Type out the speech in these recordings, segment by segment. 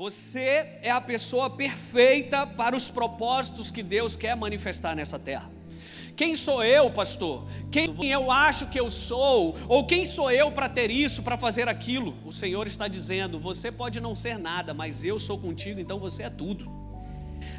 Você é a pessoa perfeita para os propósitos que Deus quer manifestar nessa terra. Quem sou eu, pastor? Quem eu acho que eu sou? Ou quem sou eu para ter isso, para fazer aquilo? O Senhor está dizendo: você pode não ser nada, mas eu sou contigo, então você é tudo.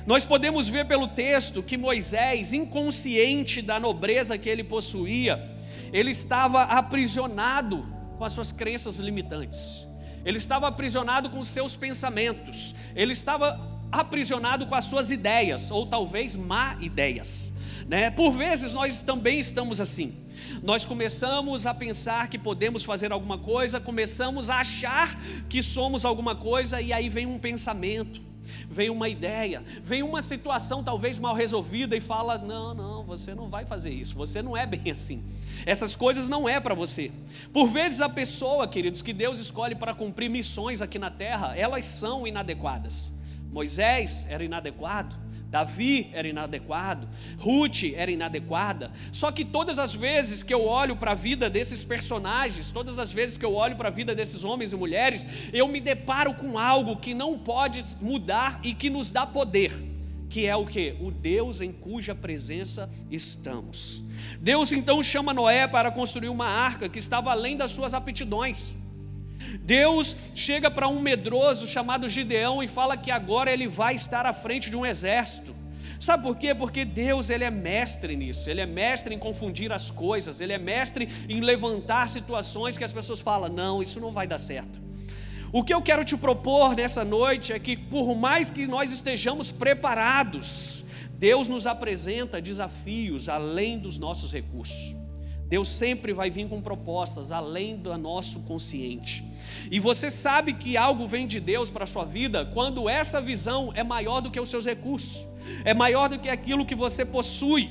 Nós podemos ver pelo texto que Moisés, inconsciente da nobreza que ele possuía, ele estava aprisionado com as suas crenças limitantes. Ele estava aprisionado com os seus pensamentos. Ele estava aprisionado com as suas ideias, ou talvez má ideias. Né? Por vezes nós também estamos assim. Nós começamos a pensar que podemos fazer alguma coisa, começamos a achar que somos alguma coisa, e aí vem um pensamento, vem uma ideia, vem uma situação talvez mal resolvida e fala: não, não, você não vai fazer isso, você não é bem assim. Essas coisas não é para você. Por vezes a pessoa, queridos, que Deus escolhe para cumprir missões aqui na terra, elas são inadequadas. Moisés era inadequado, Davi era inadequado, Ruth era inadequada. Só que todas as vezes que eu olho para a vida desses personagens, todas as vezes que eu olho para a vida desses homens e mulheres, eu me deparo com algo que não pode mudar e que nos dá poder, que é o que? O Deus em cuja presença estamos. Deus então chama Noé para construir uma arca que estava além das suas aptidões. Deus chega para um medroso chamado Gideão e fala que agora ele vai estar à frente de um exército. Sabe por quê? Porque Deus ele é mestre nisso. Ele é mestre em confundir as coisas. Ele é mestre em levantar situações que as pessoas falam: não, isso não vai dar certo. O que eu quero te propor nessa noite é que, por mais que nós estejamos preparados, Deus nos apresenta desafios além dos nossos recursos. Deus sempre vai vir com propostas além do nosso consciente. E você sabe que algo vem de Deus para a sua vida quando essa visão é maior do que os seus recursos, é maior do que aquilo que você possui.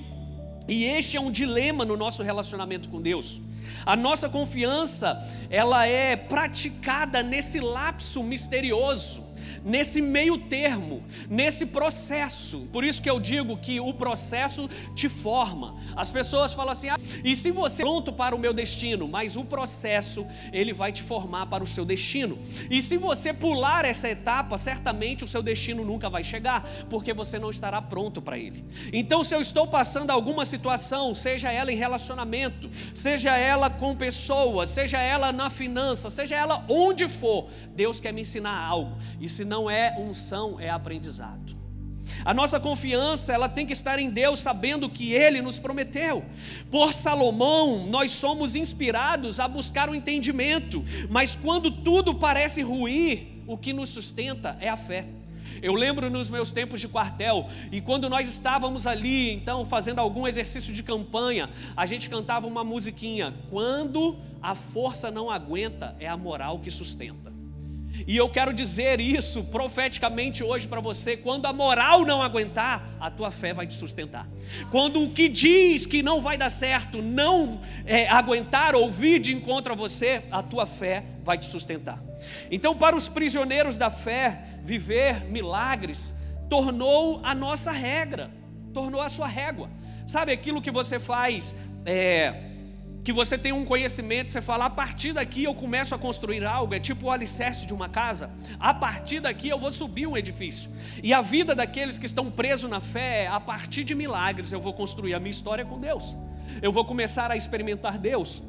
E este é um dilema no nosso relacionamento com Deus. A nossa confiança, ela é praticada nesse lapso misterioso nesse meio termo, nesse processo. Por isso que eu digo que o processo te forma. As pessoas falam assim: ah, e se você é pronto para o meu destino, mas o processo ele vai te formar para o seu destino. E se você pular essa etapa, certamente o seu destino nunca vai chegar, porque você não estará pronto para ele. Então, se eu estou passando alguma situação, seja ela em relacionamento, seja ela com pessoas, seja ela na finança, seja ela onde for, Deus quer me ensinar algo. E se não é unção, é aprendizado. A nossa confiança, ela tem que estar em Deus, sabendo que Ele nos prometeu. Por Salomão, nós somos inspirados a buscar o entendimento, mas quando tudo parece ruir, o que nos sustenta é a fé. Eu lembro nos meus tempos de quartel, e quando nós estávamos ali, então, fazendo algum exercício de campanha, a gente cantava uma musiquinha: Quando a força não aguenta, é a moral que sustenta. E eu quero dizer isso profeticamente hoje para você: quando a moral não aguentar, a tua fé vai te sustentar. Quando o que diz que não vai dar certo não é, aguentar ouvir de encontro a você, a tua fé vai te sustentar. Então, para os prisioneiros da fé, viver milagres tornou a nossa regra, tornou a sua régua. Sabe aquilo que você faz? É, que você tem um conhecimento, você fala, a partir daqui eu começo a construir algo, é tipo o alicerce de uma casa, a partir daqui eu vou subir um edifício. E a vida daqueles que estão presos na fé, a partir de milagres eu vou construir a minha história com Deus. Eu vou começar a experimentar Deus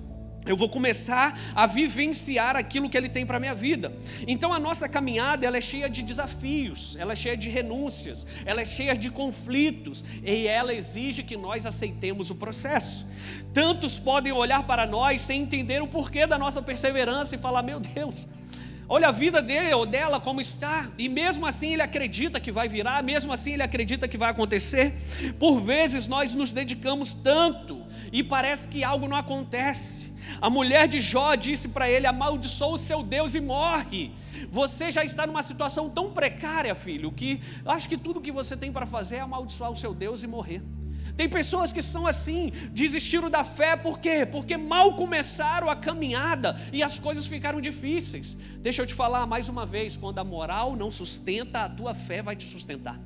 eu vou começar a vivenciar aquilo que Ele tem para a minha vida. Então a nossa caminhada ela é cheia de desafios, ela é cheia de renúncias, ela é cheia de conflitos e ela exige que nós aceitemos o processo. Tantos podem olhar para nós sem entender o porquê da nossa perseverança e falar: meu Deus, olha a vida dele ou dela como está, e mesmo assim ele acredita que vai virar, mesmo assim ele acredita que vai acontecer. Por vezes nós nos dedicamos tanto e parece que algo não acontece. A mulher de Jó disse para ele: amaldiçoa o seu Deus e morre. Você já está numa situação tão precária, filho, que acho que tudo que você tem para fazer é amaldiçoar o seu Deus e morrer. Tem pessoas que são assim, desistiram da fé, por quê? Porque mal começaram a caminhada e as coisas ficaram difíceis. Deixa eu te falar mais uma vez: quando a moral não sustenta, a tua fé vai te sustentar.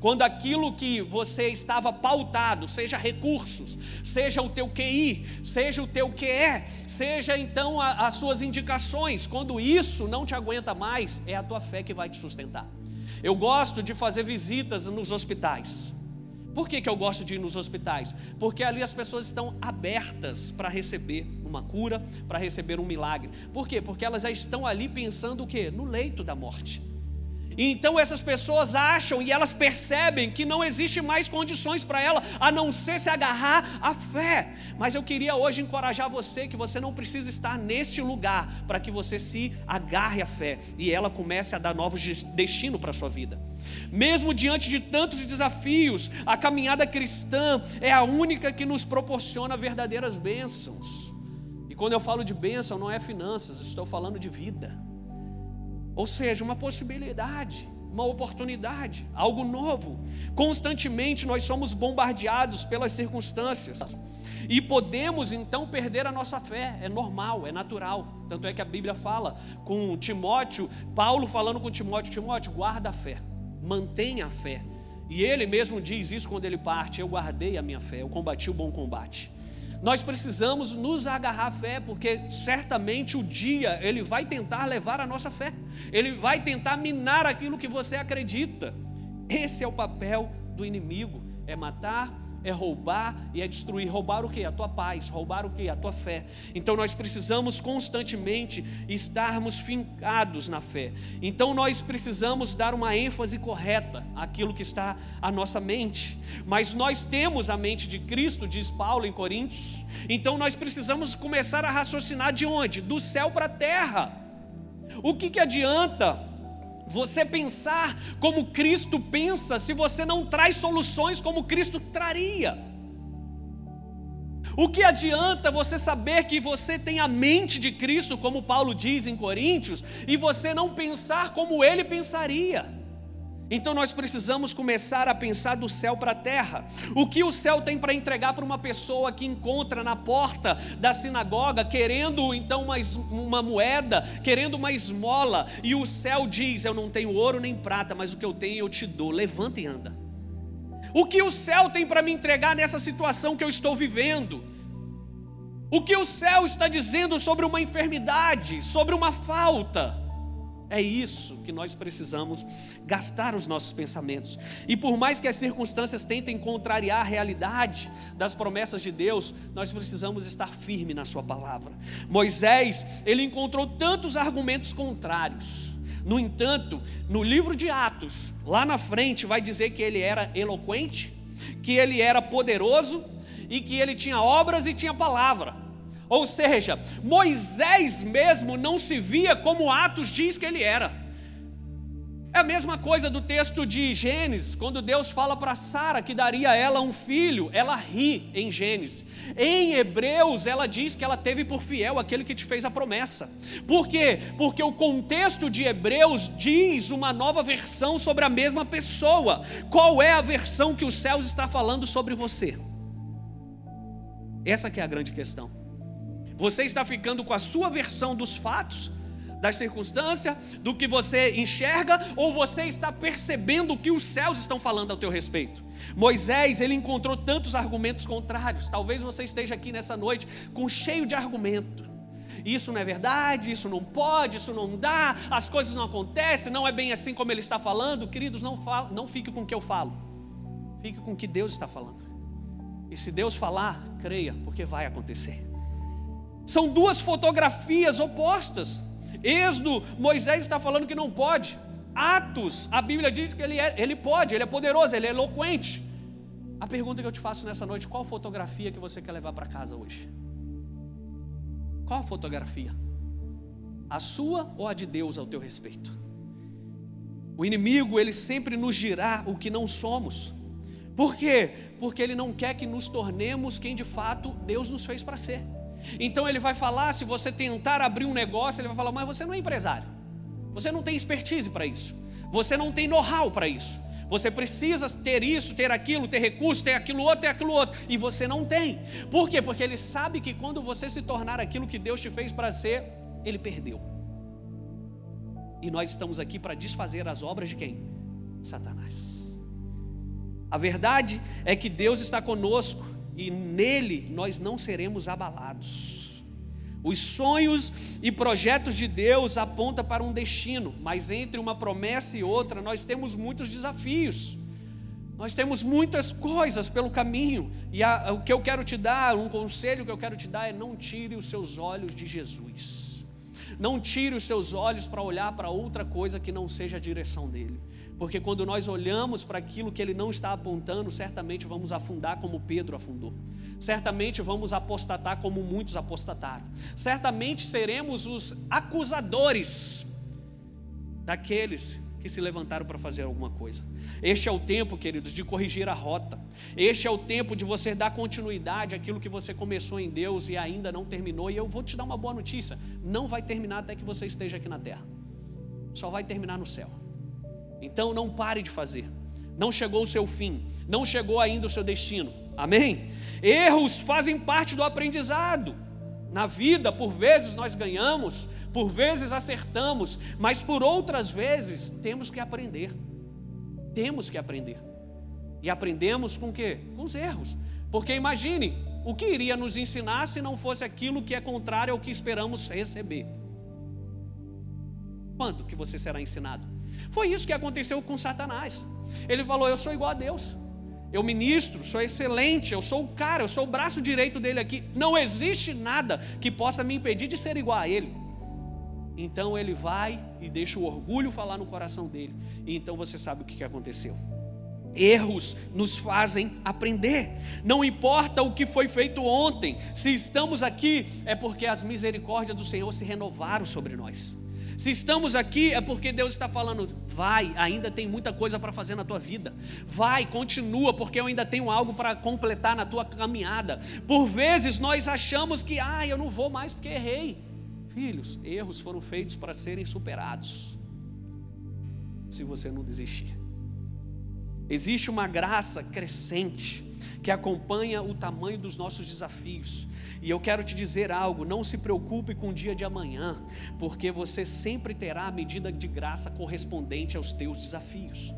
Quando aquilo que você estava pautado, seja recursos, seja o teu QI, seja o teu QE, seja então a, as suas indicações, quando isso não te aguenta mais, é a tua fé que vai te sustentar. Eu gosto de fazer visitas nos hospitais. Por que, que eu gosto de ir nos hospitais? Porque ali as pessoas estão abertas para receber uma cura, para receber um milagre. Por quê? Porque elas já estão ali pensando o quê? No leito da morte. Então essas pessoas acham e elas percebem que não existe mais condições para ela a não ser se agarrar à fé. Mas eu queria hoje encorajar você que você não precisa estar neste lugar para que você se agarre à fé e ela comece a dar novos destino para a sua vida. Mesmo diante de tantos desafios, a caminhada cristã é a única que nos proporciona verdadeiras bênçãos. E quando eu falo de bênção, não é finanças, estou falando de vida. Ou seja, uma possibilidade, uma oportunidade, algo novo. Constantemente nós somos bombardeados pelas circunstâncias. E podemos então perder a nossa fé, é normal, é natural. Tanto é que a Bíblia fala com Timóteo, Paulo falando com Timóteo: Timóteo, guarda a fé, mantenha a fé. E ele mesmo diz isso quando ele parte: Eu guardei a minha fé, eu combati o bom combate. Nós precisamos nos agarrar à fé, porque certamente o dia ele vai tentar levar a nossa fé, ele vai tentar minar aquilo que você acredita. Esse é o papel do inimigo: é matar, é roubar e é destruir. Roubar o que? A tua paz, roubar o que? A tua fé. Então nós precisamos constantemente estarmos fincados na fé. Então nós precisamos dar uma ênfase correta àquilo que está à nossa mente. Mas nós temos a mente de Cristo, diz Paulo em Coríntios. Então nós precisamos começar a raciocinar de onde? Do céu para a terra. O que, que adianta? Você pensar como Cristo pensa se você não traz soluções como Cristo traria? O que adianta você saber que você tem a mente de Cristo, como Paulo diz em Coríntios, e você não pensar como ele pensaria? Então nós precisamos começar a pensar do céu para a terra. O que o céu tem para entregar para uma pessoa que encontra na porta da sinagoga, querendo então uma, uma moeda, querendo uma esmola, e o céu diz: Eu não tenho ouro nem prata, mas o que eu tenho eu te dou. Levanta e anda. O que o céu tem para me entregar nessa situação que eu estou vivendo? O que o céu está dizendo sobre uma enfermidade, sobre uma falta? É isso que nós precisamos gastar os nossos pensamentos. E por mais que as circunstâncias tentem contrariar a realidade das promessas de Deus, nós precisamos estar firme na Sua palavra. Moisés, ele encontrou tantos argumentos contrários. No entanto, no livro de Atos, lá na frente, vai dizer que ele era eloquente, que ele era poderoso e que ele tinha obras e tinha palavra. Ou seja, Moisés mesmo não se via como Atos diz que ele era. É a mesma coisa do texto de Gênesis, quando Deus fala para Sara que daria a ela um filho, ela ri em Gênesis. Em Hebreus, ela diz que ela teve por fiel aquele que te fez a promessa. Por quê? Porque o contexto de Hebreus diz uma nova versão sobre a mesma pessoa. Qual é a versão que os céus está falando sobre você? Essa que é a grande questão. Você está ficando com a sua versão dos fatos, das circunstâncias, do que você enxerga, ou você está percebendo o que os céus estão falando ao teu respeito? Moisés, ele encontrou tantos argumentos contrários. Talvez você esteja aqui nessa noite com cheio de argumento. Isso não é verdade, isso não pode, isso não dá, as coisas não acontecem, não é bem assim como ele está falando. Queridos, não, fala, não fique com o que eu falo, fique com o que Deus está falando. E se Deus falar, creia, porque vai acontecer. São duas fotografias opostas. Êxodo, Moisés está falando que não pode. Atos, a Bíblia diz que ele, é, ele pode, ele é poderoso, ele é eloquente. A pergunta que eu te faço nessa noite: qual fotografia que você quer levar para casa hoje? Qual a fotografia? A sua ou a de Deus ao teu respeito? O inimigo, ele sempre nos dirá o que não somos. Por quê? Porque ele não quer que nos tornemos quem de fato Deus nos fez para ser. Então ele vai falar, se você tentar abrir um negócio, ele vai falar, mas você não é empresário. Você não tem expertise para isso. Você não tem know-how para isso. Você precisa ter isso, ter aquilo, ter recurso, ter aquilo outro, ter aquilo outro. E você não tem. Por quê? Porque ele sabe que quando você se tornar aquilo que Deus te fez para ser, ele perdeu. E nós estamos aqui para desfazer as obras de quem? Satanás. A verdade é que Deus está conosco e nele nós não seremos abalados. Os sonhos e projetos de Deus apontam para um destino, mas entre uma promessa e outra nós temos muitos desafios. Nós temos muitas coisas pelo caminho, e a, o que eu quero te dar, um conselho que eu quero te dar é não tire os seus olhos de Jesus. Não tire os seus olhos para olhar para outra coisa que não seja a direção dele. Porque quando nós olhamos para aquilo que ele não está apontando, certamente vamos afundar como Pedro afundou. Certamente vamos apostatar como muitos apostataram. Certamente seremos os acusadores daqueles que se levantaram para fazer alguma coisa. Este é o tempo, queridos, de corrigir a rota. Este é o tempo de você dar continuidade àquilo que você começou em Deus e ainda não terminou. E eu vou te dar uma boa notícia: não vai terminar até que você esteja aqui na terra. Só vai terminar no céu. Então não pare de fazer. Não chegou o seu fim, não chegou ainda o seu destino. Amém? Erros fazem parte do aprendizado. Na vida, por vezes nós ganhamos, por vezes acertamos, mas por outras vezes temos que aprender. Temos que aprender. E aprendemos com o quê? Com os erros. Porque imagine, o que iria nos ensinar se não fosse aquilo que é contrário ao que esperamos receber? Quando que você será ensinado? Foi isso que aconteceu com Satanás. Ele falou: Eu sou igual a Deus. Eu ministro, sou excelente, eu sou o cara, eu sou o braço direito dele aqui. Não existe nada que possa me impedir de ser igual a ele. Então ele vai e deixa o orgulho falar no coração dele. E então você sabe o que aconteceu. Erros nos fazem aprender. Não importa o que foi feito ontem, se estamos aqui, é porque as misericórdias do Senhor se renovaram sobre nós. Se estamos aqui é porque Deus está falando, vai, ainda tem muita coisa para fazer na tua vida. Vai, continua, porque eu ainda tenho algo para completar na tua caminhada. Por vezes nós achamos que, ah, eu não vou mais porque errei. Filhos, erros foram feitos para serem superados. Se você não desistir. Existe uma graça crescente que acompanha o tamanho dos nossos desafios. E eu quero te dizer algo: não se preocupe com o dia de amanhã, porque você sempre terá a medida de graça correspondente aos teus desafios.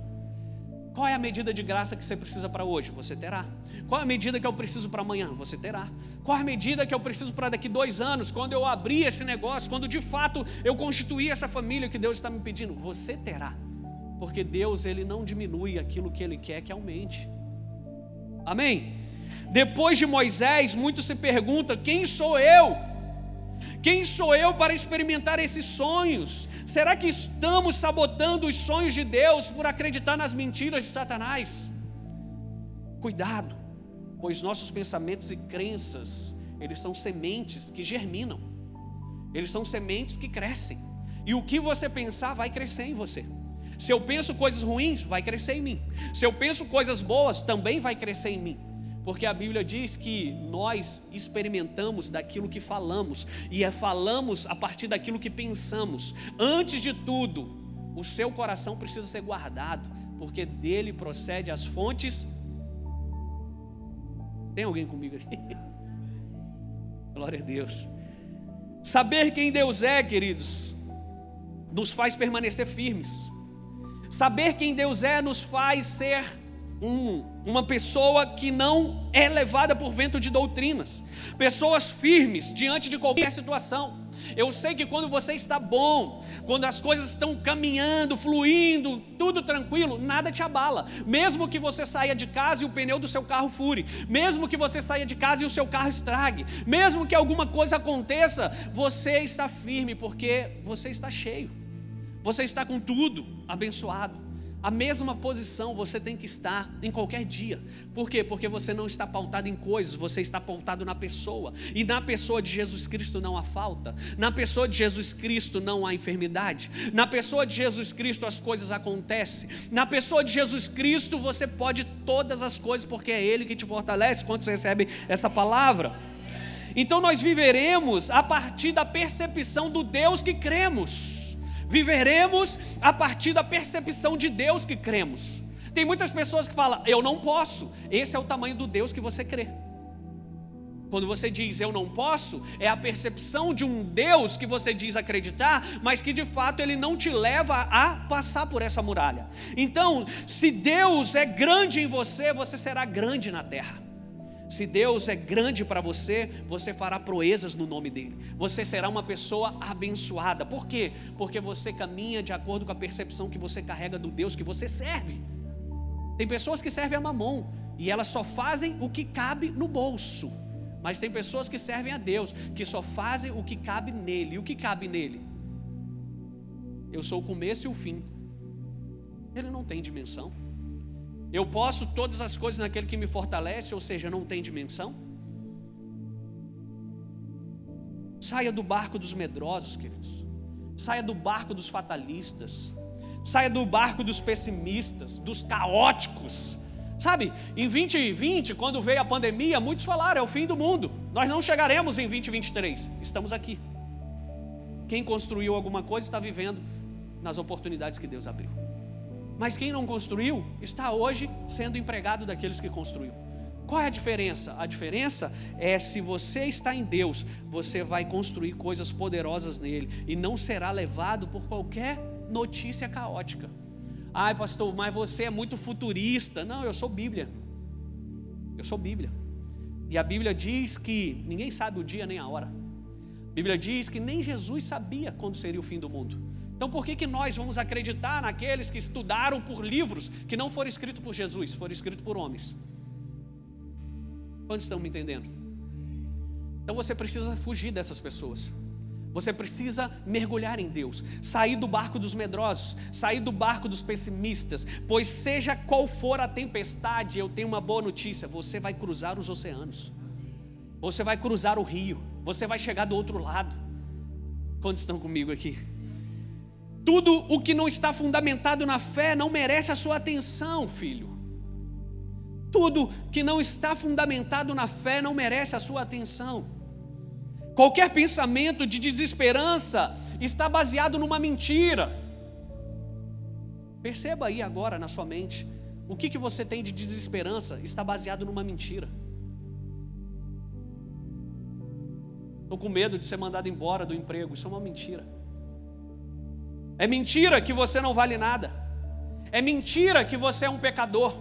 Qual é a medida de graça que você precisa para hoje? Você terá. Qual é a medida que eu preciso para amanhã? Você terá. Qual é a medida que eu preciso para daqui dois anos, quando eu abrir esse negócio, quando de fato eu constituir essa família que Deus está me pedindo? Você terá. Porque Deus, Ele não diminui aquilo que Ele quer que aumente. Amém? Depois de Moisés, muitos se perguntam: quem sou eu? Quem sou eu para experimentar esses sonhos? Será que estamos sabotando os sonhos de Deus por acreditar nas mentiras de Satanás? Cuidado, pois nossos pensamentos e crenças, eles são sementes que germinam. Eles são sementes que crescem. E o que você pensar vai crescer em você. Se eu penso coisas ruins, vai crescer em mim. Se eu penso coisas boas, também vai crescer em mim. Porque a Bíblia diz que nós experimentamos daquilo que falamos, e é falamos a partir daquilo que pensamos. Antes de tudo, o seu coração precisa ser guardado, porque dele procede as fontes. Tem alguém comigo aqui? Glória a Deus. Saber quem Deus é, queridos, nos faz permanecer firmes. Saber quem Deus é nos faz ser um, uma pessoa que não é levada por vento de doutrinas, pessoas firmes diante de qualquer situação. Eu sei que quando você está bom, quando as coisas estão caminhando, fluindo, tudo tranquilo, nada te abala. Mesmo que você saia de casa e o pneu do seu carro fure, mesmo que você saia de casa e o seu carro estrague, mesmo que alguma coisa aconteça, você está firme porque você está cheio. Você está com tudo abençoado. A mesma posição você tem que estar em qualquer dia. Por quê? Porque você não está pautado em coisas, você está pautado na pessoa. E na pessoa de Jesus Cristo não há falta. Na pessoa de Jesus Cristo não há enfermidade. Na pessoa de Jesus Cristo as coisas acontecem. Na pessoa de Jesus Cristo você pode todas as coisas, porque é Ele que te fortalece. Quantos recebem essa palavra? Então nós viveremos a partir da percepção do Deus que cremos. Viveremos a partir da percepção de Deus que cremos. Tem muitas pessoas que falam, eu não posso. Esse é o tamanho do Deus que você crê. Quando você diz eu não posso, é a percepção de um Deus que você diz acreditar, mas que de fato ele não te leva a passar por essa muralha. Então, se Deus é grande em você, você será grande na terra. Se Deus é grande para você, você fará proezas no nome dele. Você será uma pessoa abençoada. Por quê? Porque você caminha de acordo com a percepção que você carrega do Deus que você serve. Tem pessoas que servem a mamão e elas só fazem o que cabe no bolso. Mas tem pessoas que servem a Deus, que só fazem o que cabe nele. E o que cabe nele? Eu sou o começo e o fim. Ele não tem dimensão. Eu posso todas as coisas naquele que me fortalece, ou seja, não tem dimensão. Saia do barco dos medrosos, queridos. Saia do barco dos fatalistas. Saia do barco dos pessimistas, dos caóticos. Sabe, em 2020, quando veio a pandemia, muitos falaram: é o fim do mundo. Nós não chegaremos em 2023. Estamos aqui. Quem construiu alguma coisa está vivendo nas oportunidades que Deus abriu. Mas quem não construiu está hoje sendo empregado daqueles que construiu. Qual é a diferença? A diferença é se você está em Deus, você vai construir coisas poderosas nele e não será levado por qualquer notícia caótica. Ai, pastor, mas você é muito futurista. Não, eu sou Bíblia. Eu sou Bíblia. E a Bíblia diz que ninguém sabe o dia nem a hora. A Bíblia diz que nem Jesus sabia quando seria o fim do mundo. Então por que, que nós vamos acreditar naqueles que estudaram por livros que não foram escritos por Jesus, foram escritos por homens? Quantos estão me entendendo? Então você precisa fugir dessas pessoas. Você precisa mergulhar em Deus, sair do barco dos medrosos, sair do barco dos pessimistas, pois seja qual for a tempestade, eu tenho uma boa notícia: você vai cruzar os oceanos, você vai cruzar o rio, você vai chegar do outro lado. Quantos estão comigo aqui? Tudo o que não está fundamentado na fé não merece a sua atenção, filho. Tudo que não está fundamentado na fé não merece a sua atenção. Qualquer pensamento de desesperança está baseado numa mentira. Perceba aí agora na sua mente, o que, que você tem de desesperança está baseado numa mentira. Estou com medo de ser mandado embora do emprego, isso é uma mentira. É mentira que você não vale nada. É mentira que você é um pecador.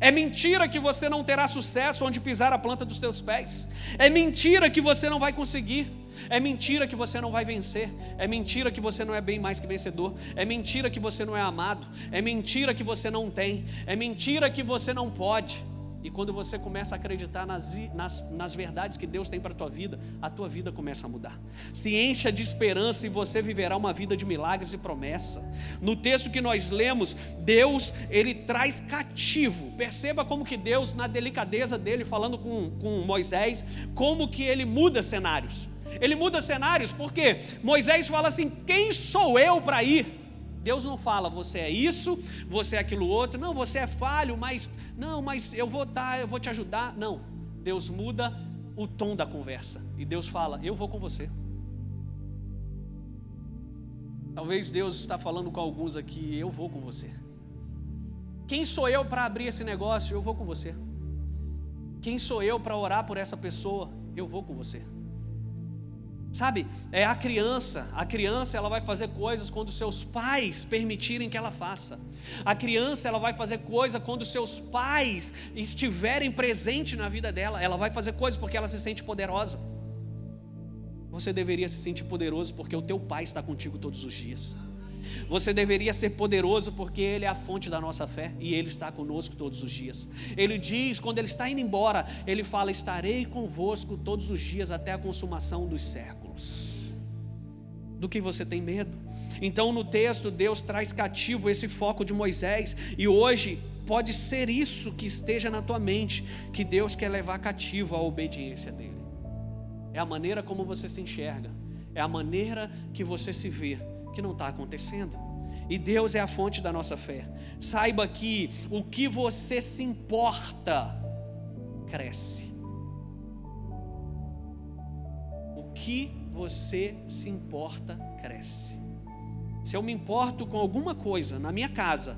É mentira que você não terá sucesso onde pisar a planta dos teus pés. É mentira que você não vai conseguir. É mentira que você não vai vencer. É mentira que você não é bem mais que vencedor. É mentira que você não é amado. É mentira que você não tem. É mentira que você não pode. E quando você começa a acreditar nas, nas, nas verdades que Deus tem para a tua vida, a tua vida começa a mudar. Se encha de esperança e você viverá uma vida de milagres e promessa. No texto que nós lemos, Deus, ele traz cativo. Perceba como que Deus, na delicadeza dele, falando com, com Moisés, como que ele muda cenários. Ele muda cenários porque Moisés fala assim: quem sou eu para ir? Deus não fala, você é isso, você é aquilo outro, não, você é falho, mas não, mas eu vou dar, eu vou te ajudar. Não. Deus muda o tom da conversa. E Deus fala, eu vou com você. Talvez Deus está falando com alguns aqui, eu vou com você. Quem sou eu para abrir esse negócio? Eu vou com você. Quem sou eu para orar por essa pessoa? Eu vou com você. Sabe, é a criança. A criança ela vai fazer coisas quando seus pais permitirem que ela faça. A criança ela vai fazer coisa quando seus pais estiverem presentes na vida dela. Ela vai fazer coisas porque ela se sente poderosa. Você deveria se sentir poderoso porque o teu pai está contigo todos os dias. Você deveria ser poderoso porque Ele é a fonte da nossa fé e Ele está conosco todos os dias. Ele diz, quando Ele está indo embora, Ele fala: Estarei convosco todos os dias até a consumação dos séculos. Do que você tem medo? Então, no texto, Deus traz cativo esse foco de Moisés, e hoje pode ser isso que esteja na tua mente, que Deus quer levar cativo a obediência dEle. É a maneira como você se enxerga, é a maneira que você se vê que não está acontecendo. E Deus é a fonte da nossa fé. Saiba que o que você se importa cresce. O que você se importa cresce. Se eu me importo com alguma coisa na minha casa,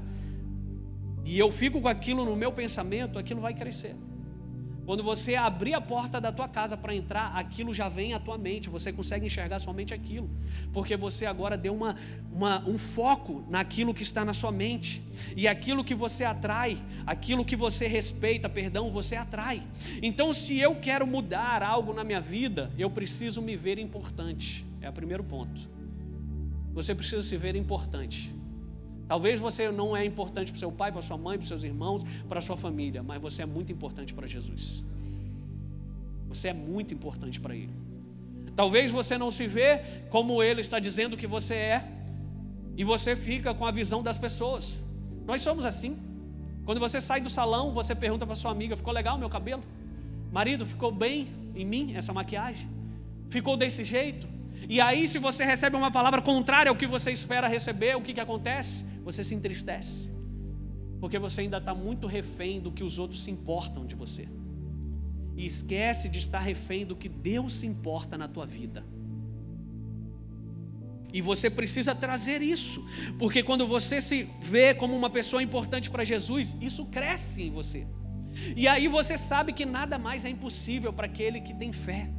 e eu fico com aquilo no meu pensamento, aquilo vai crescer. Quando você abrir a porta da tua casa para entrar, aquilo já vem à tua mente, você consegue enxergar somente aquilo, porque você agora deu uma, uma, um foco naquilo que está na sua mente, e aquilo que você atrai, aquilo que você respeita, perdão, você atrai. Então, se eu quero mudar algo na minha vida, eu preciso me ver importante, é o primeiro ponto. Você precisa se ver importante. Talvez você não é importante para seu pai, para sua mãe, para seus irmãos, para sua família, mas você é muito importante para Jesus. Você é muito importante para Ele. Talvez você não se vê como Ele está dizendo que você é, e você fica com a visão das pessoas. Nós somos assim. Quando você sai do salão, você pergunta para sua amiga: ficou legal o meu cabelo? Marido, ficou bem em mim essa maquiagem? Ficou desse jeito? E aí, se você recebe uma palavra contrária ao que você espera receber, o que, que acontece? Você se entristece, porque você ainda está muito refém do que os outros se importam de você, e esquece de estar refém do que Deus se importa na tua vida. E você precisa trazer isso, porque quando você se vê como uma pessoa importante para Jesus, isso cresce em você. E aí você sabe que nada mais é impossível para aquele que tem fé.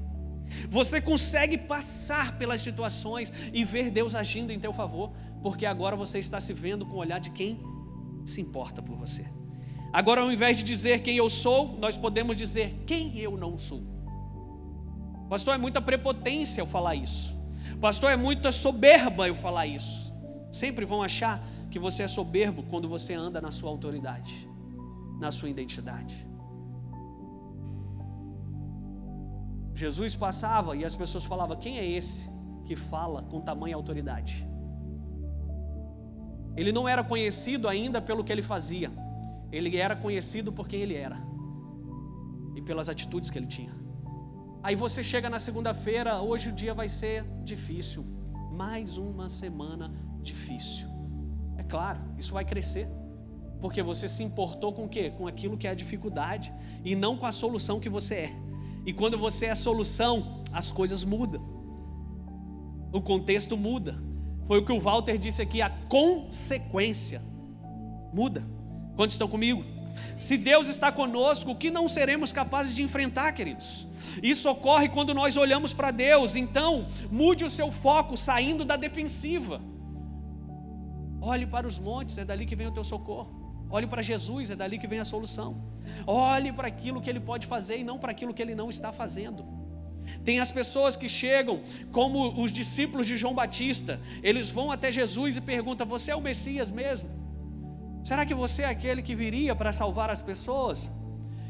Você consegue passar pelas situações e ver Deus agindo em teu favor, porque agora você está se vendo com o olhar de quem se importa por você. Agora, ao invés de dizer quem eu sou, nós podemos dizer quem eu não sou. Pastor, é muita prepotência eu falar isso. Pastor, é muita soberba eu falar isso. Sempre vão achar que você é soberbo quando você anda na sua autoridade, na sua identidade. Jesus passava e as pessoas falavam: quem é esse que fala com tamanha autoridade? Ele não era conhecido ainda pelo que ele fazia, ele era conhecido por quem ele era e pelas atitudes que ele tinha. Aí você chega na segunda-feira, hoje o dia vai ser difícil, mais uma semana difícil. É claro, isso vai crescer, porque você se importou com o quê? Com aquilo que é a dificuldade e não com a solução que você é. E quando você é a solução, as coisas mudam. O contexto muda. Foi o que o Walter disse aqui, a consequência muda. Quantos estão comigo? Se Deus está conosco, o que não seremos capazes de enfrentar, queridos? Isso ocorre quando nós olhamos para Deus, então mude o seu foco saindo da defensiva. Olhe para os montes, é dali que vem o teu socorro. Olhe para Jesus, é dali que vem a solução. Olhe para aquilo que ele pode fazer e não para aquilo que ele não está fazendo. Tem as pessoas que chegam, como os discípulos de João Batista, eles vão até Jesus e perguntam: Você é o Messias mesmo? Será que você é aquele que viria para salvar as pessoas?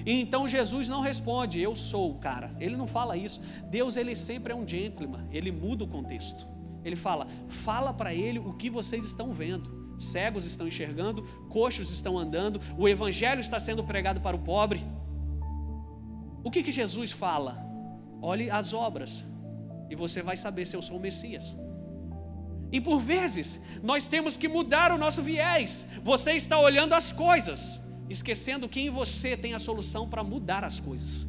E então Jesus não responde: Eu sou o cara. Ele não fala isso. Deus, ele sempre é um gentleman, ele muda o contexto. Ele fala: Fala para ele o que vocês estão vendo cegos estão enxergando, coxos estão andando, o evangelho está sendo pregado para o pobre. O que, que Jesus fala? Olhe as obras e você vai saber se eu sou o Messias. E por vezes nós temos que mudar o nosso viés. Você está olhando as coisas, esquecendo que em você tem a solução para mudar as coisas,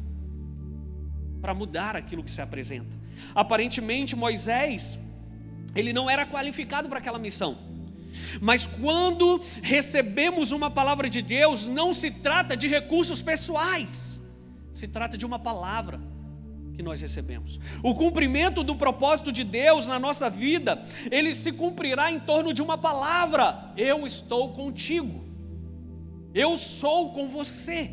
para mudar aquilo que se apresenta. Aparentemente Moisés, ele não era qualificado para aquela missão. Mas quando recebemos uma palavra de Deus, não se trata de recursos pessoais, se trata de uma palavra que nós recebemos. O cumprimento do propósito de Deus na nossa vida, ele se cumprirá em torno de uma palavra: Eu estou contigo, eu sou com você.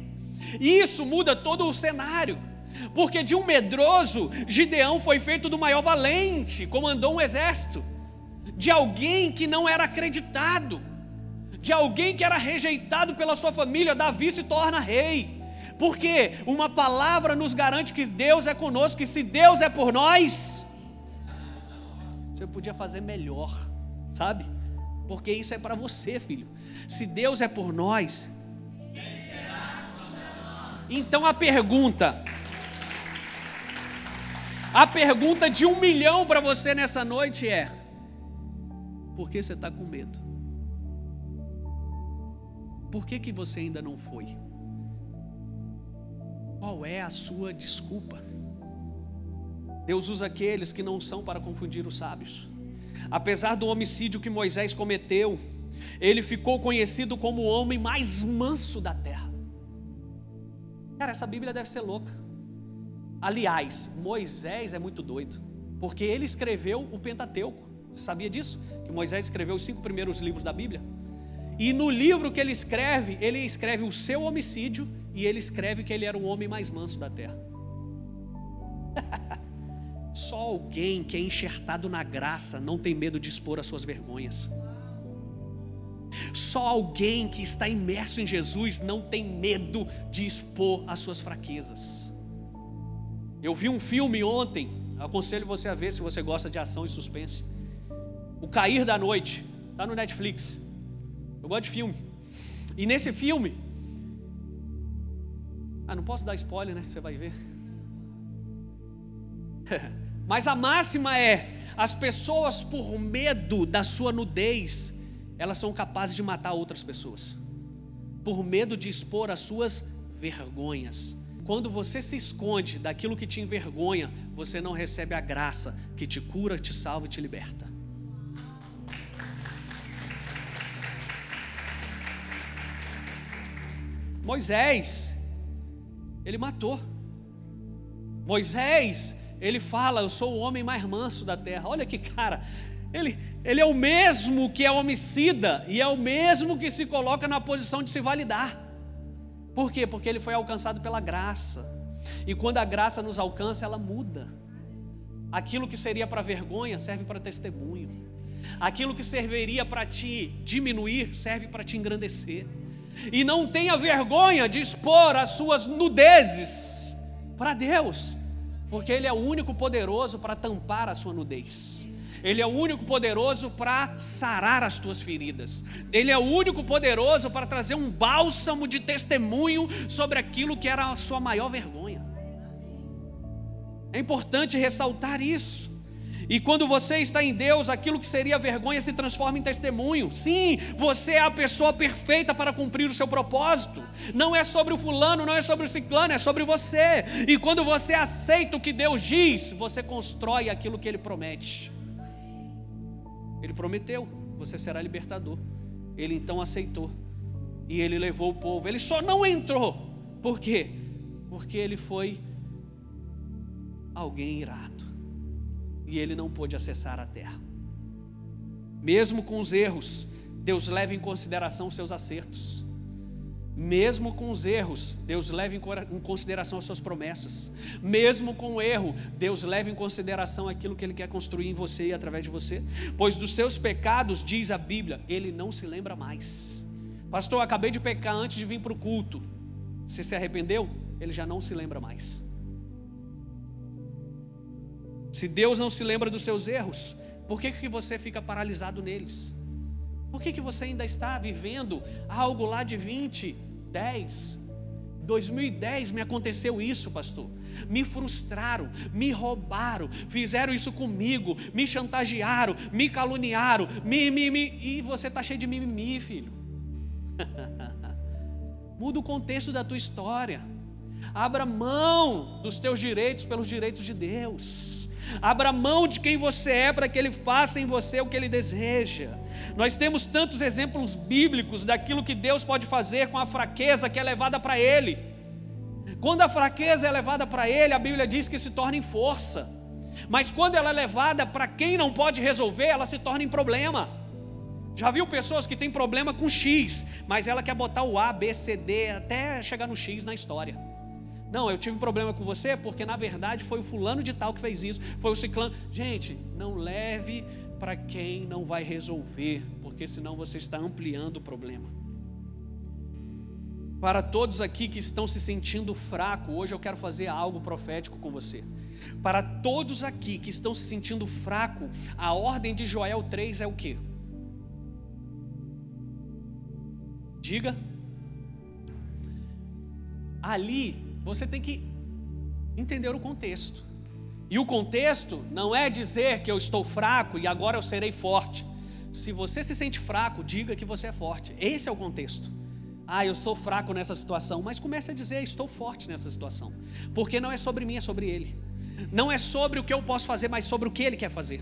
Isso muda todo o cenário. Porque de um medroso, Gideão foi feito do maior valente, comandou um exército de alguém que não era acreditado, de alguém que era rejeitado pela sua família, Davi se torna rei. Porque uma palavra nos garante que Deus é conosco, que se Deus é por nós, você podia fazer melhor, sabe? Porque isso é para você, filho. Se Deus é por nós, então a pergunta, a pergunta de um milhão para você nessa noite é: por que você está com medo? Por que, que você ainda não foi? Qual é a sua desculpa? Deus usa aqueles que não são para confundir os sábios. Apesar do homicídio que Moisés cometeu, ele ficou conhecido como o homem mais manso da terra. Cara, essa Bíblia deve ser louca. Aliás, Moisés é muito doido, porque ele escreveu o Pentateuco. Você sabia disso? Que Moisés escreveu os cinco primeiros livros da Bíblia? E no livro que ele escreve, ele escreve o seu homicídio e ele escreve que ele era o homem mais manso da terra. Só alguém que é enxertado na graça não tem medo de expor as suas vergonhas. Só alguém que está imerso em Jesus não tem medo de expor as suas fraquezas. Eu vi um filme ontem, aconselho você a ver se você gosta de ação e suspense. O Cair da Noite, está no Netflix. Eu gosto de filme. E nesse filme, ah, não posso dar spoiler, né? Você vai ver. Mas a máxima é: as pessoas, por medo da sua nudez, elas são capazes de matar outras pessoas, por medo de expor as suas vergonhas. Quando você se esconde daquilo que te envergonha, você não recebe a graça que te cura, te salva e te liberta. Moisés, ele matou. Moisés, ele fala: Eu sou o homem mais manso da terra. Olha que cara, ele, ele é o mesmo que é homicida e é o mesmo que se coloca na posição de se validar. Por quê? Porque ele foi alcançado pela graça. E quando a graça nos alcança, ela muda. Aquilo que seria para vergonha serve para testemunho. Aquilo que serviria para te diminuir serve para te engrandecer. E não tenha vergonha de expor as suas nudezes para Deus, porque Ele é o único poderoso para tampar a sua nudez. Ele é o único poderoso para sarar as tuas feridas. Ele é o único poderoso para trazer um bálsamo de testemunho sobre aquilo que era a sua maior vergonha. É importante ressaltar isso. E quando você está em Deus, aquilo que seria vergonha se transforma em testemunho. Sim, você é a pessoa perfeita para cumprir o seu propósito. Não é sobre o fulano, não é sobre o ciclano, é sobre você. E quando você aceita o que Deus diz, você constrói aquilo que Ele promete. Ele prometeu: você será libertador. Ele então aceitou. E ele levou o povo. Ele só não entrou. Por quê? Porque ele foi alguém irado e ele não pôde acessar a terra. Mesmo com os erros, Deus leva em consideração os seus acertos. Mesmo com os erros, Deus leva em consideração as suas promessas. Mesmo com o erro, Deus leva em consideração aquilo que Ele quer construir em você e através de você. Pois dos seus pecados, diz a Bíblia, Ele não se lembra mais. Pastor, acabei de pecar antes de vir para o culto. Você se arrependeu? Ele já não se lembra mais. Se Deus não se lembra dos seus erros, por que, que você fica paralisado neles? Por que, que você ainda está vivendo algo lá de 20, 10? 2010 me aconteceu isso, pastor. Me frustraram, me roubaram, fizeram isso comigo, me chantagearam, me caluniaram, me, me, me, e você está cheio de mimimi, filho. Muda o contexto da tua história. Abra mão dos teus direitos pelos direitos de Deus. Abra mão de quem você é para que Ele faça em você o que Ele deseja. Nós temos tantos exemplos bíblicos daquilo que Deus pode fazer com a fraqueza que é levada para Ele. Quando a fraqueza é levada para Ele, a Bíblia diz que se torna em força. Mas quando ela é levada para quem não pode resolver, ela se torna em problema. Já viu pessoas que têm problema com X, mas ela quer botar o A, B, C, D até chegar no X na história. Não, eu tive um problema com você porque na verdade foi o fulano de tal que fez isso, foi o ciclano. Gente, não leve para quem não vai resolver, porque senão você está ampliando o problema. Para todos aqui que estão se sentindo fraco, hoje eu quero fazer algo profético com você. Para todos aqui que estão se sentindo fraco, a ordem de Joel 3 é o que? Diga. Ali você tem que entender o contexto. E o contexto não é dizer que eu estou fraco e agora eu serei forte. Se você se sente fraco, diga que você é forte. Esse é o contexto. Ah, eu estou fraco nessa situação, mas comece a dizer, estou forte nessa situação. Porque não é sobre mim, é sobre ele. Não é sobre o que eu posso fazer, mas sobre o que ele quer fazer.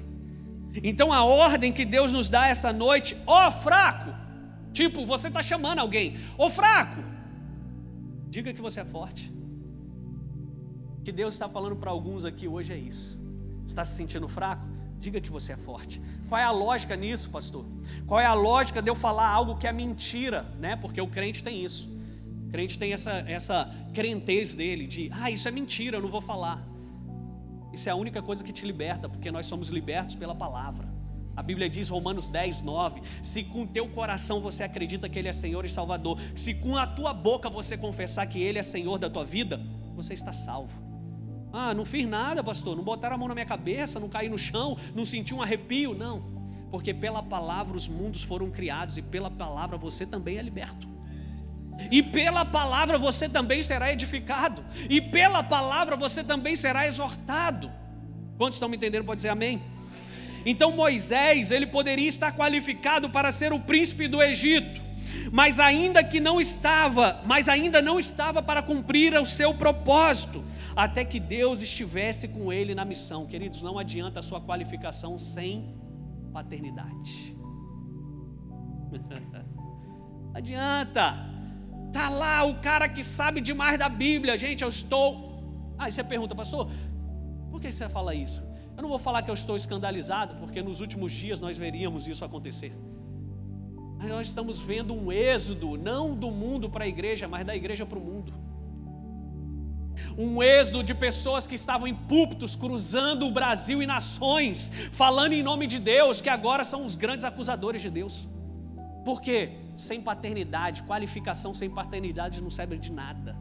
Então a ordem que Deus nos dá essa noite, ó oh, fraco, Tipo, você está chamando alguém, ô fraco, diga que você é forte. Que Deus está falando para alguns aqui hoje é isso. Está se sentindo fraco? Diga que você é forte. Qual é a lógica nisso, pastor? Qual é a lógica de eu falar algo que é mentira, né? Porque o crente tem isso. O crente tem essa, essa crentez dele de, ah, isso é mentira, eu não vou falar. Isso é a única coisa que te liberta, porque nós somos libertos pela palavra. A Bíblia diz, Romanos 10, 9: se com teu coração você acredita que Ele é Senhor e Salvador, se com a tua boca você confessar que Ele é Senhor da tua vida, você está salvo. Ah, não fiz nada, pastor, não botaram a mão na minha cabeça, não caí no chão, não senti um arrepio, não, porque pela palavra os mundos foram criados e pela palavra você também é liberto. E pela palavra você também será edificado, e pela palavra você também será exortado. Quantos estão me entendendo? Pode dizer amém? Então Moisés, ele poderia estar qualificado para ser o príncipe do Egito, mas ainda que não estava, mas ainda não estava para cumprir o seu propósito, até que Deus estivesse com ele na missão. Queridos, não adianta a sua qualificação sem paternidade. adianta. Tá lá o cara que sabe demais da Bíblia, gente, eu estou. Aí você pergunta, pastor, por que você fala isso? Eu não vou falar que eu estou escandalizado, porque nos últimos dias nós veríamos isso acontecer. Mas nós estamos vendo um êxodo, não do mundo para a igreja, mas da igreja para o mundo. Um êxodo de pessoas que estavam em púlpitos, cruzando o Brasil e nações, falando em nome de Deus, que agora são os grandes acusadores de Deus. Por quê? Sem paternidade, qualificação sem paternidade não serve de nada.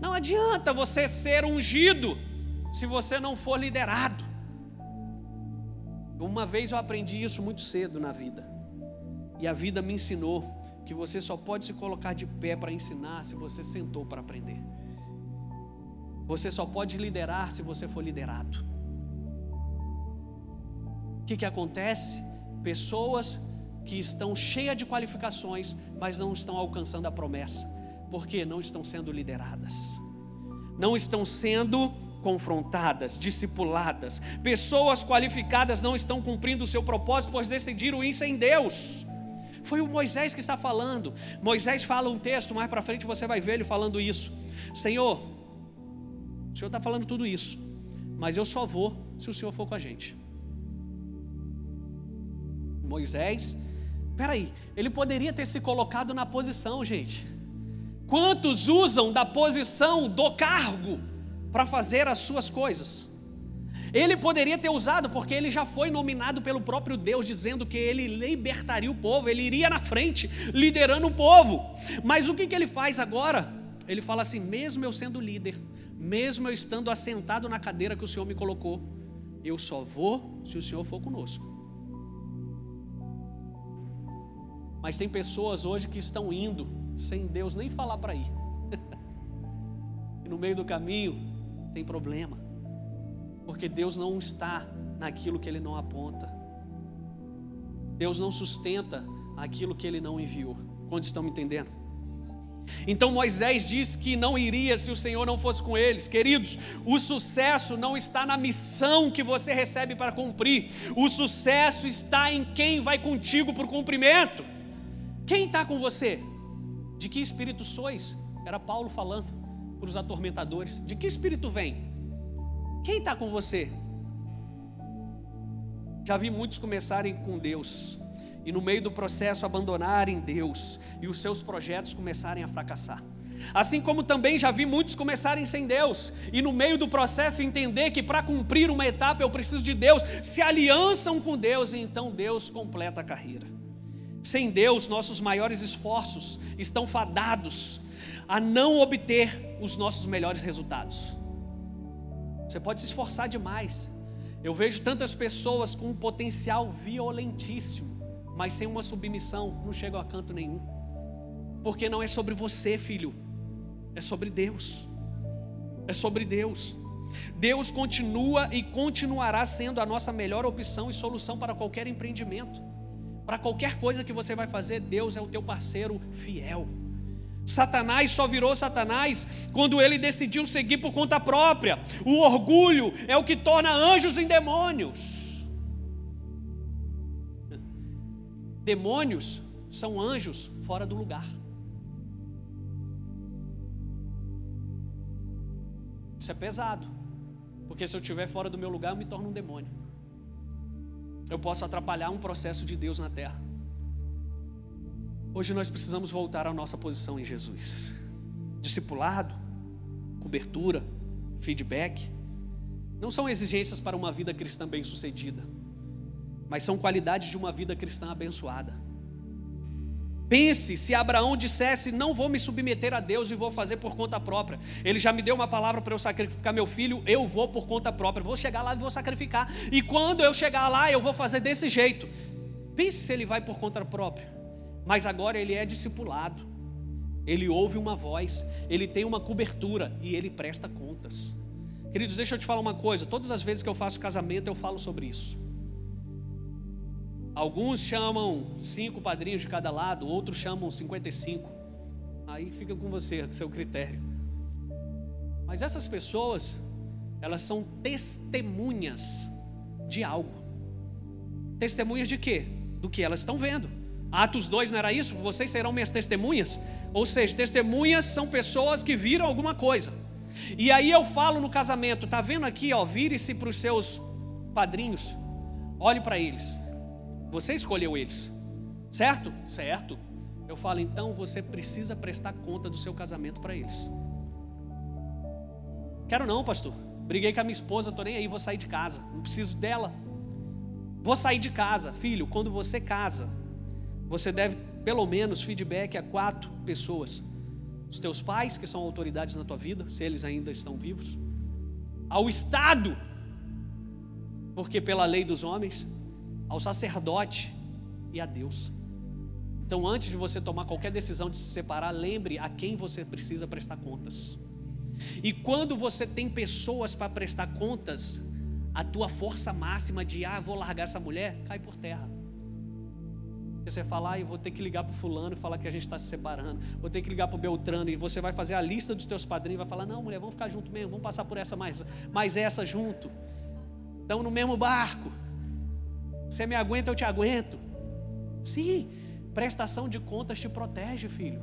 Não adianta você ser ungido se você não for liderado. Uma vez eu aprendi isso muito cedo na vida, e a vida me ensinou que você só pode se colocar de pé para ensinar se você sentou para aprender. Você só pode liderar se você for liderado. O que, que acontece? Pessoas que estão cheias de qualificações, mas não estão alcançando a promessa, porque não estão sendo lideradas, não estão sendo confrontadas, discipuladas. Pessoas qualificadas não estão cumprindo o seu propósito, pois decidiram isso em Deus. Foi o Moisés que está falando. Moisés fala um texto, mais para frente você vai ver ele falando isso. Senhor, o Senhor está falando tudo isso, mas eu só vou se o Senhor for com a gente. Moisés, peraí, ele poderia ter se colocado na posição, gente. Quantos usam da posição do cargo? para fazer as suas coisas. Ele poderia ter usado, porque ele já foi nominado pelo próprio Deus, dizendo que ele libertaria o povo, ele iria na frente, liderando o povo. Mas o que, que ele faz agora? Ele fala assim: mesmo eu sendo líder, mesmo eu estando assentado na cadeira que o Senhor me colocou, eu só vou se o Senhor for conosco. Mas tem pessoas hoje que estão indo sem Deus nem falar para ir. e no meio do caminho, tem problema, porque Deus não está naquilo que Ele não aponta, Deus não sustenta aquilo que Ele não enviou. Quando estão me entendendo? Então Moisés disse que não iria se o Senhor não fosse com eles. Queridos, o sucesso não está na missão que você recebe para cumprir, o sucesso está em quem vai contigo para o cumprimento. Quem está com você? De que espírito sois? Era Paulo falando para os atormentadores: de que espírito vem? Quem está com você? Já vi muitos começarem com Deus e no meio do processo abandonarem Deus e os seus projetos começarem a fracassar. Assim como também já vi muitos começarem sem Deus e no meio do processo entender que para cumprir uma etapa eu preciso de Deus, se aliançam com Deus e então Deus completa a carreira. Sem Deus, nossos maiores esforços estão fadados a não obter os nossos melhores resultados. Você pode se esforçar demais. Eu vejo tantas pessoas com um potencial violentíssimo, mas sem uma submissão, não chegam a canto nenhum. Porque não é sobre você, filho, é sobre Deus. É sobre Deus. Deus continua e continuará sendo a nossa melhor opção e solução para qualquer empreendimento. Para qualquer coisa que você vai fazer, Deus é o teu parceiro fiel. Satanás só virou Satanás quando ele decidiu seguir por conta própria. O orgulho é o que torna anjos em demônios. Demônios são anjos fora do lugar. Isso é pesado. Porque se eu estiver fora do meu lugar, eu me torno um demônio. Eu posso atrapalhar um processo de Deus na terra. Hoje nós precisamos voltar à nossa posição em Jesus. Discipulado, cobertura, feedback, não são exigências para uma vida cristã bem-sucedida, mas são qualidades de uma vida cristã abençoada. Pense se Abraão dissesse: Não vou me submeter a Deus e vou fazer por conta própria. Ele já me deu uma palavra para eu sacrificar meu filho, eu vou por conta própria. Vou chegar lá e vou sacrificar. E quando eu chegar lá, eu vou fazer desse jeito. Pense se ele vai por conta própria. Mas agora ele é discipulado. Ele ouve uma voz, ele tem uma cobertura e ele presta contas. Queridos, deixa eu te falar uma coisa: todas as vezes que eu faço casamento, eu falo sobre isso. Alguns chamam cinco padrinhos de cada lado, outros chamam 55. Aí fica com você, seu critério. Mas essas pessoas, elas são testemunhas de algo. Testemunhas de quê? Do que elas estão vendo. Atos 2 não era isso? Vocês serão minhas testemunhas? Ou seja, testemunhas são pessoas que viram alguma coisa. E aí eu falo no casamento, tá vendo aqui, ó, vire-se para os seus padrinhos, olhe para eles. Você escolheu eles, certo? Certo. Eu falo, então você precisa prestar conta do seu casamento para eles. Quero não, pastor. Briguei com a minha esposa, tô nem aí, vou sair de casa. Não preciso dela. Vou sair de casa, filho. Quando você casa, você deve pelo menos feedback a quatro pessoas: os teus pais, que são autoridades na tua vida, se eles ainda estão vivos, ao Estado, porque pela lei dos homens, ao sacerdote e a Deus. Então, antes de você tomar qualquer decisão de se separar, lembre a quem você precisa prestar contas. E quando você tem pessoas para prestar contas, a tua força máxima de ah, vou largar essa mulher, cai por terra. Você fala, ah, eu vou ter que ligar para fulano e falar que a gente está se separando. Vou ter que ligar para o Beltrano e você vai fazer a lista dos teus padrinhos e vai falar, não, mulher, vamos ficar junto mesmo, vamos passar por essa mais, mais essa junto. Estamos no mesmo barco. Você me aguenta, eu te aguento. Sim, prestação de contas te protege, filho.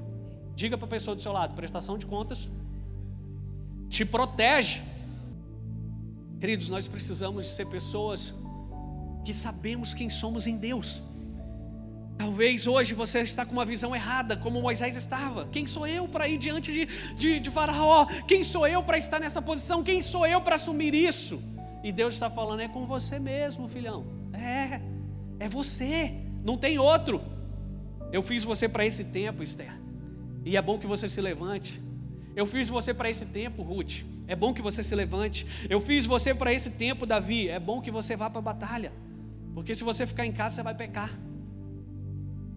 Diga para a pessoa do seu lado: prestação de contas te protege. Queridos, nós precisamos ser pessoas que sabemos quem somos em Deus. Talvez hoje você está com uma visão errada, como Moisés estava. Quem sou eu para ir diante de, de, de Faraó? Quem sou eu para estar nessa posição? Quem sou eu para assumir isso? E Deus está falando: é com você mesmo, filhão. É, é você, não tem outro. Eu fiz você para esse tempo, Esther. E é bom que você se levante. Eu fiz você para esse tempo, Ruth. É bom que você se levante. Eu fiz você para esse tempo, Davi. É bom que você vá para a batalha. Porque se você ficar em casa, você vai pecar.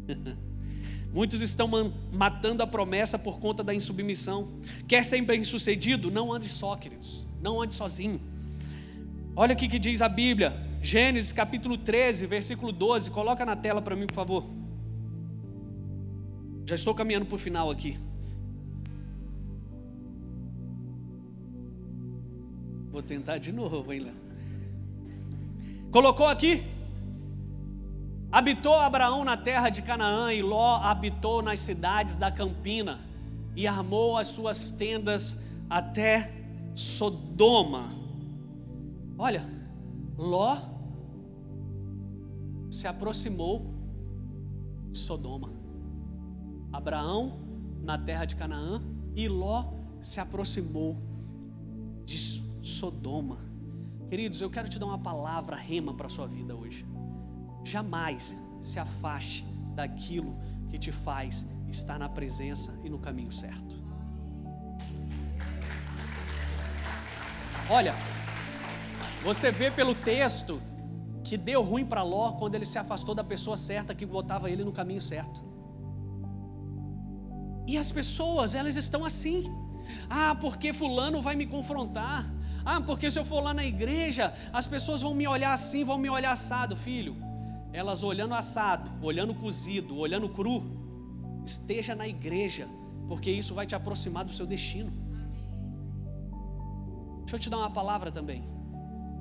Muitos estão matando a promessa por conta da insubmissão. Quer ser bem-sucedido? Não ande só, queridos. Não ande sozinho. Olha o que diz a Bíblia. Gênesis capítulo 13, versículo 12. Coloca na tela para mim, por favor. Já estou caminhando para o final aqui. Vou tentar de novo, hein, Léo? Colocou aqui? Habitou Abraão na terra de Canaã e Ló habitou nas cidades da campina e armou as suas tendas até Sodoma. Olha, Ló se aproximou de Sodoma. Abraão na terra de Canaã e Ló se aproximou de Sodoma. Queridos, eu quero te dar uma palavra rema para a sua vida hoje. Jamais se afaste daquilo que te faz estar na presença e no caminho certo. Olha, você vê pelo texto que deu ruim para Ló quando ele se afastou da pessoa certa que botava ele no caminho certo. E as pessoas, elas estão assim. Ah, porque fulano vai me confrontar. Ah, porque se eu for lá na igreja, as pessoas vão me olhar assim, vão me olhar assado, filho. Elas olhando assado, olhando cozido, olhando cru, esteja na igreja, porque isso vai te aproximar do seu destino. Deixa eu te dar uma palavra também.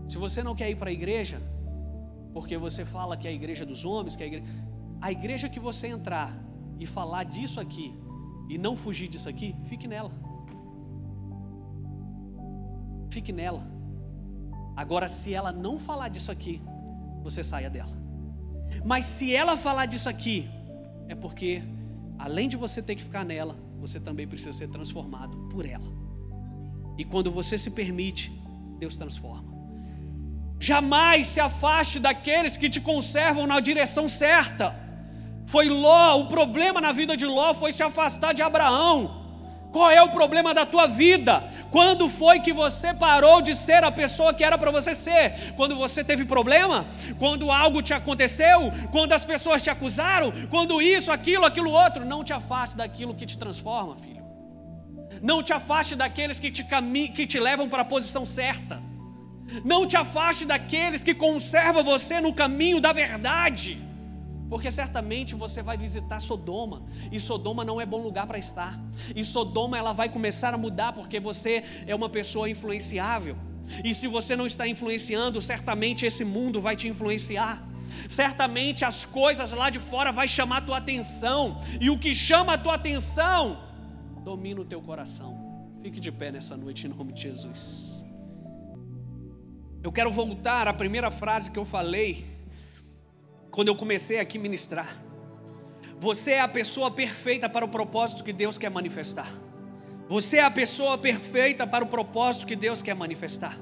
Se você não quer ir para a igreja, porque você fala que é a igreja dos homens, que é a igreja. A igreja que você entrar e falar disso aqui e não fugir disso aqui, fique nela. Fique nela. Agora, se ela não falar disso aqui, você saia dela. Mas se ela falar disso aqui, é porque, além de você ter que ficar nela, você também precisa ser transformado por ela. E quando você se permite, Deus transforma. Jamais se afaste daqueles que te conservam na direção certa. Foi Ló, o problema na vida de Ló foi se afastar de Abraão. Qual é o problema da tua vida? Quando foi que você parou de ser a pessoa que era para você ser? Quando você teve problema? Quando algo te aconteceu? Quando as pessoas te acusaram? Quando isso, aquilo, aquilo outro? Não te afaste daquilo que te transforma, filho. Não te afaste daqueles que te, que te levam para a posição certa. Não te afaste daqueles que conservam você no caminho da verdade porque certamente você vai visitar Sodoma, e Sodoma não é bom lugar para estar. E Sodoma ela vai começar a mudar porque você é uma pessoa influenciável. E se você não está influenciando, certamente esse mundo vai te influenciar. Certamente as coisas lá de fora vai chamar a tua atenção, e o que chama a tua atenção domina o teu coração. Fique de pé nessa noite em nome de Jesus. Eu quero voltar à primeira frase que eu falei quando eu comecei aqui ministrar. Você é a pessoa perfeita para o propósito que Deus quer manifestar. Você é a pessoa perfeita para o propósito que Deus quer manifestar.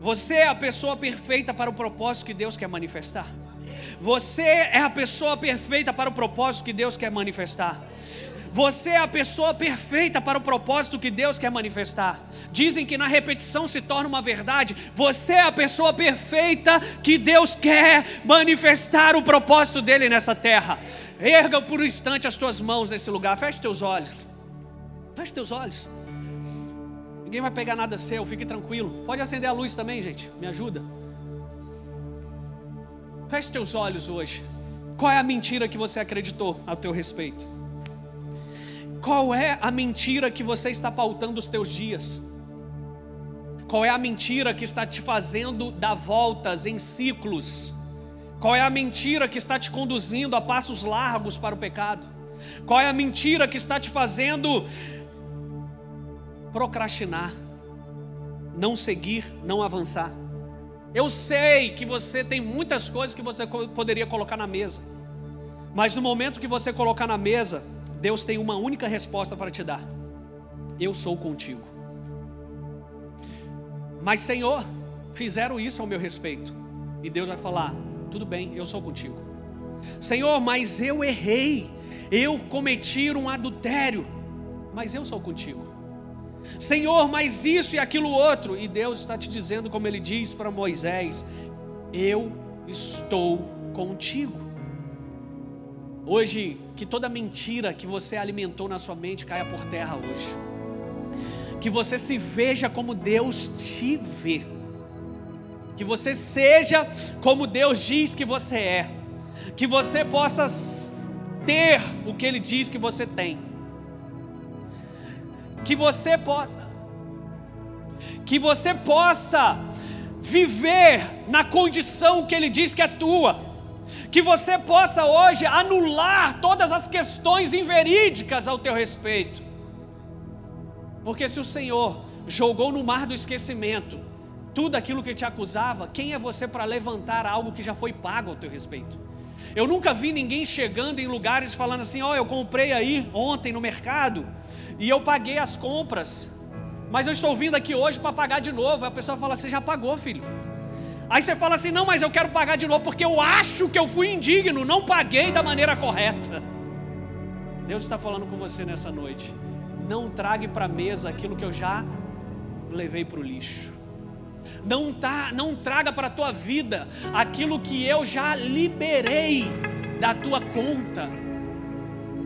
Você é a pessoa perfeita para o propósito que Deus quer manifestar. Você é a pessoa perfeita para o propósito que Deus quer manifestar. Você é a pessoa perfeita para o propósito que Deus quer manifestar. Dizem que na repetição se torna uma verdade. Você é a pessoa perfeita que Deus quer manifestar o propósito dele nessa terra. Erga por um instante as tuas mãos nesse lugar. Feche teus olhos. Feche teus olhos. Ninguém vai pegar nada seu, fique tranquilo. Pode acender a luz também, gente. Me ajuda. Feche teus olhos hoje. Qual é a mentira que você acreditou ao teu respeito? Qual é a mentira que você está pautando os teus dias? Qual é a mentira que está te fazendo dar voltas em ciclos? Qual é a mentira que está te conduzindo a passos largos para o pecado? Qual é a mentira que está te fazendo procrastinar, não seguir, não avançar? Eu sei que você tem muitas coisas que você poderia colocar na mesa, mas no momento que você colocar na mesa, Deus tem uma única resposta para te dar: Eu sou contigo. Mas, Senhor, fizeram isso ao meu respeito. E Deus vai falar: Tudo bem, eu sou contigo. Senhor, mas eu errei. Eu cometi um adultério. Mas eu sou contigo. Senhor, mas isso e aquilo outro. E Deus está te dizendo, como ele diz para Moisés: Eu estou contigo. Hoje, que toda mentira que você alimentou na sua mente caia por terra hoje. Que você se veja como Deus te vê. Que você seja como Deus diz que você é. Que você possa ter o que Ele diz que você tem. Que você possa. Que você possa viver na condição que Ele diz que é tua que você possa hoje anular todas as questões inverídicas ao teu respeito. Porque se o Senhor jogou no mar do esquecimento tudo aquilo que te acusava, quem é você para levantar algo que já foi pago ao teu respeito? Eu nunca vi ninguém chegando em lugares falando assim: Ó, oh, eu comprei aí ontem no mercado e eu paguei as compras, mas eu estou vindo aqui hoje para pagar de novo. Aí a pessoa fala: Você já pagou, filho? Aí você fala assim: não, mas eu quero pagar de novo porque eu acho que eu fui indigno, não paguei da maneira correta. Deus está falando com você nessa noite. Não trague para a mesa aquilo que eu já levei para o lixo. Não, tá, não traga para a tua vida aquilo que eu já liberei da tua conta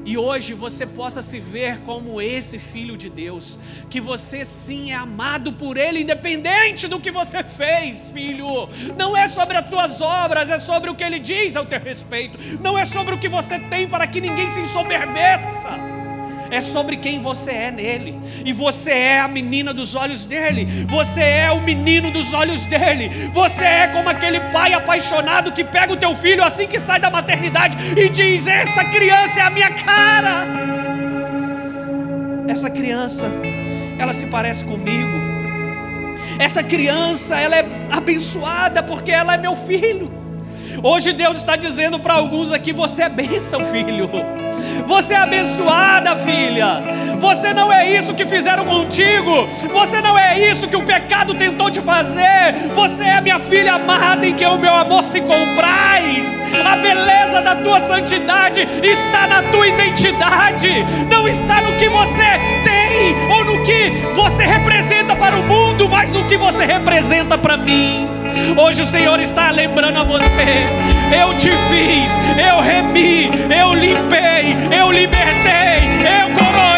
e hoje você possa se ver como esse filho de Deus, que você sim é amado por Ele, independente do que você fez, filho. Não é sobre as tuas obras, é sobre o que Ele diz ao teu respeito. Não é sobre o que você tem para que ninguém se ensoberbeça. É sobre quem você é nele. E você é a menina dos olhos dele, você é o menino dos olhos dele. Você é como aquele pai apaixonado que pega o teu filho assim que sai da maternidade e diz: Essa criança é a minha cara. Essa criança, ela se parece comigo. Essa criança, ela é abençoada porque ela é meu filho. Hoje Deus está dizendo para alguns aqui: você é bênção, filho. Você é abençoada, filha. Você não é isso que fizeram contigo. Você não é isso que o pecado tentou te fazer. Você é minha filha amada em que o meu amor se compraz. A beleza da tua santidade está na tua identidade, não está no que você tem ou no que você representa para o mundo, mas no que você representa para mim. Hoje o Senhor está lembrando a você: eu te fiz, eu remi, eu limpei, eu libertei, eu coroei.